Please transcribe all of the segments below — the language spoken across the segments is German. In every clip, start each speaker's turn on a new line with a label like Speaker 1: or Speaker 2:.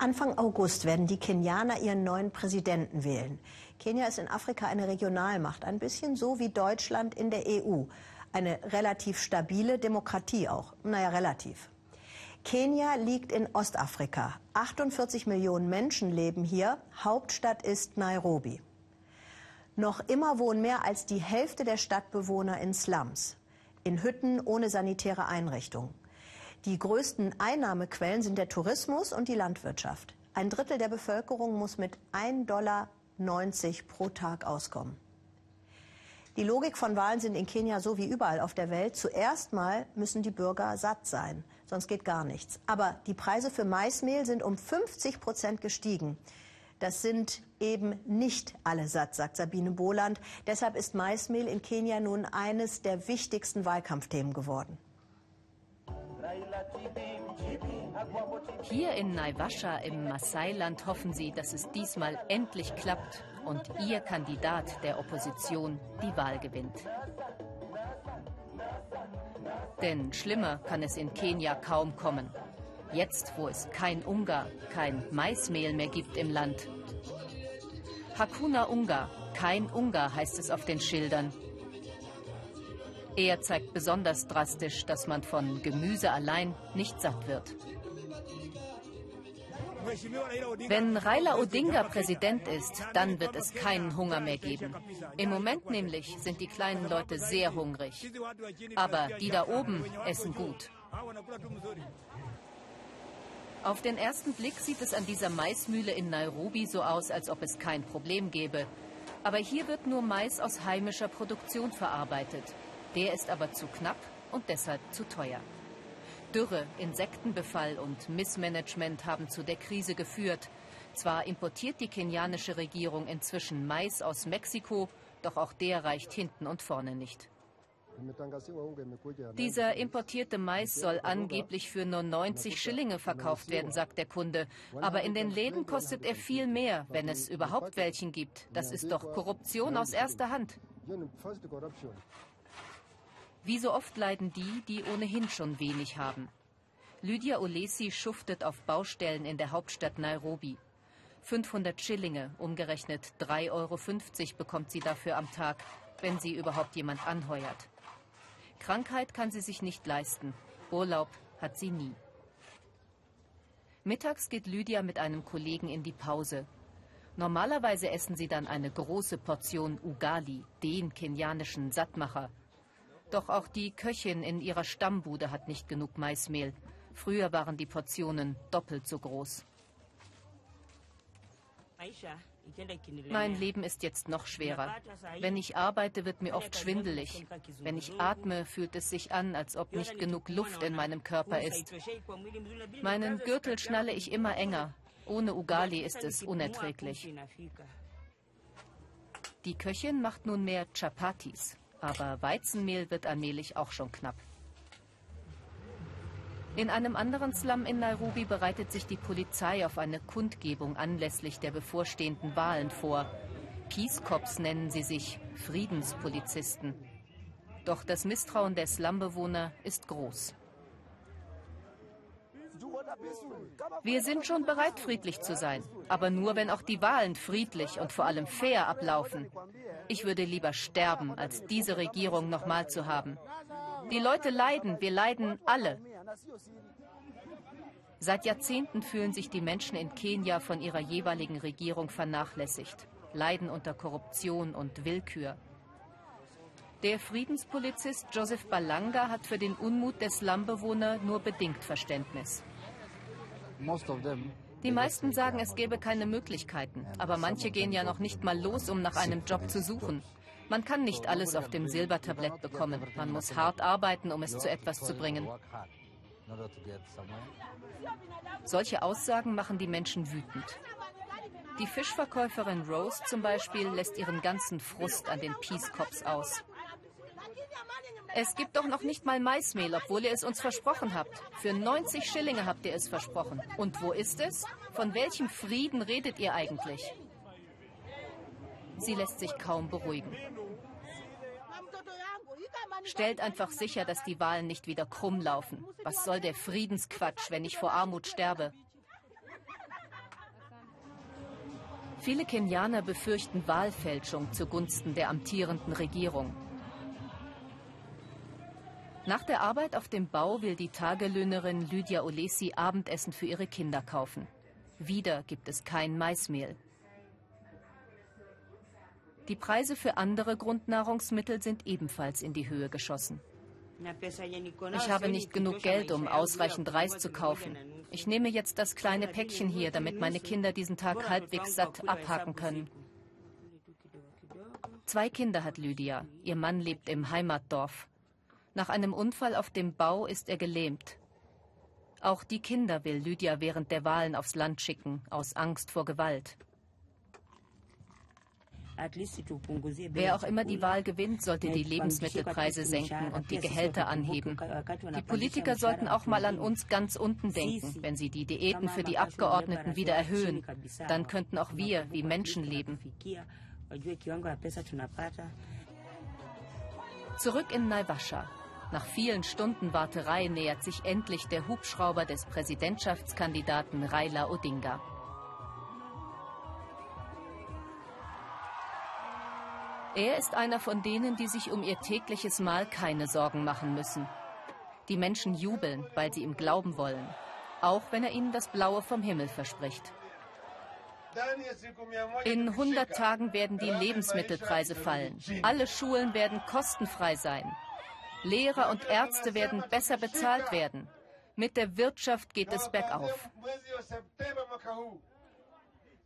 Speaker 1: Anfang August werden die Kenianer ihren neuen Präsidenten wählen. Kenia ist in Afrika eine Regionalmacht, ein bisschen so wie Deutschland in der EU. Eine relativ stabile Demokratie auch. Naja, relativ. Kenia liegt in Ostafrika. 48 Millionen Menschen leben hier. Hauptstadt ist Nairobi. Noch immer wohnen mehr als die Hälfte der Stadtbewohner in Slums, in Hütten ohne sanitäre Einrichtungen. Die größten Einnahmequellen sind der Tourismus und die Landwirtschaft. Ein Drittel der Bevölkerung muss mit 1,90 Dollar pro Tag auskommen. Die Logik von Wahlen sind in Kenia so wie überall auf der Welt. Zuerst mal müssen die Bürger satt sein, sonst geht gar nichts. Aber die Preise für Maismehl sind um 50 Prozent gestiegen. Das sind eben nicht alle satt, sagt Sabine Boland. Deshalb ist Maismehl in Kenia nun eines der wichtigsten Wahlkampfthemen geworden.
Speaker 2: Hier in Naivasha im Maasai-Land hoffen sie, dass es diesmal endlich klappt und ihr Kandidat der Opposition die Wahl gewinnt. Denn schlimmer kann es in Kenia kaum kommen. Jetzt, wo es kein Ungar, kein Maismehl mehr gibt im Land. Hakuna Ungar, kein Ungar heißt es auf den Schildern. Er zeigt besonders drastisch, dass man von Gemüse allein nicht satt wird. Wenn Raila Odinga Präsident ist, dann wird es keinen Hunger mehr geben. Im Moment nämlich sind die kleinen Leute sehr hungrig. Aber die da oben essen gut. Auf den ersten Blick sieht es an dieser Maismühle in Nairobi so aus, als ob es kein Problem gäbe. Aber hier wird nur Mais aus heimischer Produktion verarbeitet. Der ist aber zu knapp und deshalb zu teuer. Dürre, Insektenbefall und Missmanagement haben zu der Krise geführt. Zwar importiert die kenianische Regierung inzwischen Mais aus Mexiko, doch auch der reicht hinten und vorne nicht. Dieser importierte Mais soll angeblich für nur 90 Schillinge verkauft werden, sagt der Kunde. Aber in den Läden kostet er viel mehr, wenn es überhaupt welchen gibt. Das ist doch Korruption aus erster Hand. Wie so oft leiden die, die ohnehin schon wenig haben. Lydia Olesi schuftet auf Baustellen in der Hauptstadt Nairobi. 500 Schillinge, umgerechnet 3,50 Euro bekommt sie dafür am Tag, wenn sie überhaupt jemand anheuert. Krankheit kann sie sich nicht leisten. Urlaub hat sie nie. Mittags geht Lydia mit einem Kollegen in die Pause. Normalerweise essen sie dann eine große Portion Ugali, den kenianischen Sattmacher. Doch auch die Köchin in ihrer Stammbude hat nicht genug Maismehl. Früher waren die Portionen doppelt so groß. Mein Leben ist jetzt noch schwerer. Wenn ich arbeite, wird mir oft schwindelig. Wenn ich atme, fühlt es sich an, als ob nicht genug Luft in meinem Körper ist. Meinen Gürtel schnalle ich immer enger. Ohne Ugali ist es unerträglich. Die Köchin macht nunmehr Chapatis, aber Weizenmehl wird allmählich auch schon knapp. In einem anderen Slum in Nairobi bereitet sich die Polizei auf eine Kundgebung anlässlich der bevorstehenden Wahlen vor. Peace Cops nennen sie sich, Friedenspolizisten. Doch das Misstrauen der Slumbewohner ist groß. Wir sind schon bereit, friedlich zu sein, aber nur, wenn auch die Wahlen friedlich und vor allem fair ablaufen. Ich würde lieber sterben, als diese Regierung nochmal zu haben. Die Leute leiden, wir leiden alle. Seit Jahrzehnten fühlen sich die Menschen in Kenia von ihrer jeweiligen Regierung vernachlässigt, leiden unter Korruption und Willkür. Der Friedenspolizist Joseph Balanga hat für den Unmut der Slumbewohner nur bedingt Verständnis. Die meisten sagen, es gäbe keine Möglichkeiten, aber manche gehen ja noch nicht mal los, um nach einem Job zu suchen. Man kann nicht alles auf dem Silbertablett bekommen. Man muss hart arbeiten, um es zu etwas zu bringen. Solche Aussagen machen die Menschen wütend. Die Fischverkäuferin Rose zum Beispiel lässt ihren ganzen Frust an den Peace Cops aus. Es gibt doch noch nicht mal Maismehl, obwohl ihr es uns versprochen habt. Für 90 Schillinge habt ihr es versprochen. Und wo ist es? Von welchem Frieden redet ihr eigentlich? Sie lässt sich kaum beruhigen. Stellt einfach sicher, dass die Wahlen nicht wieder krumm laufen. Was soll der Friedensquatsch, wenn ich vor Armut sterbe? Viele Kenianer befürchten Wahlfälschung zugunsten der amtierenden Regierung. Nach der Arbeit auf dem Bau will die Tagelöhnerin Lydia Olesi Abendessen für ihre Kinder kaufen. Wieder gibt es kein Maismehl. Die Preise für andere Grundnahrungsmittel sind ebenfalls in die Höhe geschossen. Ich habe nicht genug Geld, um ausreichend Reis zu kaufen. Ich nehme jetzt das kleine Päckchen hier, damit meine Kinder diesen Tag halbwegs satt abhaken können. Zwei Kinder hat Lydia. Ihr Mann lebt im Heimatdorf. Nach einem Unfall auf dem Bau ist er gelähmt. Auch die Kinder will Lydia während der Wahlen aufs Land schicken, aus Angst vor Gewalt. Wer auch immer die Wahl gewinnt, sollte die Lebensmittelpreise senken und die Gehälter anheben. Die Politiker sollten auch mal an uns ganz unten denken, wenn sie die Diäten für die Abgeordneten wieder erhöhen. Dann könnten auch wir wie Menschen leben. Zurück in Naivasha. Nach vielen Stunden Warterei nähert sich endlich der Hubschrauber des Präsidentschaftskandidaten Raila Odinga. Er ist einer von denen, die sich um ihr tägliches Mahl keine Sorgen machen müssen. Die Menschen jubeln, weil sie ihm glauben wollen, auch wenn er ihnen das Blaue vom Himmel verspricht. In 100 Tagen werden die Lebensmittelpreise fallen. Alle Schulen werden kostenfrei sein. Lehrer und Ärzte werden besser bezahlt werden. Mit der Wirtschaft geht es bergauf.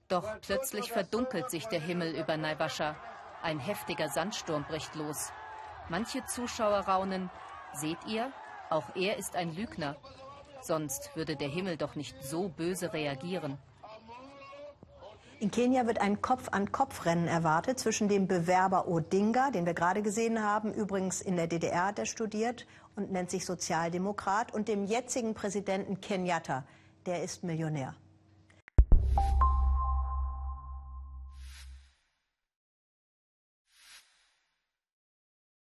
Speaker 2: Doch plötzlich verdunkelt sich der Himmel über Naivasha. Ein heftiger Sandsturm bricht los. Manche Zuschauer raunen, seht ihr, auch er ist ein Lügner. Sonst würde der Himmel doch nicht so böse reagieren.
Speaker 1: In Kenia wird ein Kopf-an-Kopf-Rennen erwartet zwischen dem Bewerber Odinga, den wir gerade gesehen haben, übrigens in der DDR hat er studiert und nennt sich Sozialdemokrat, und dem jetzigen Präsidenten Kenyatta, der ist Millionär.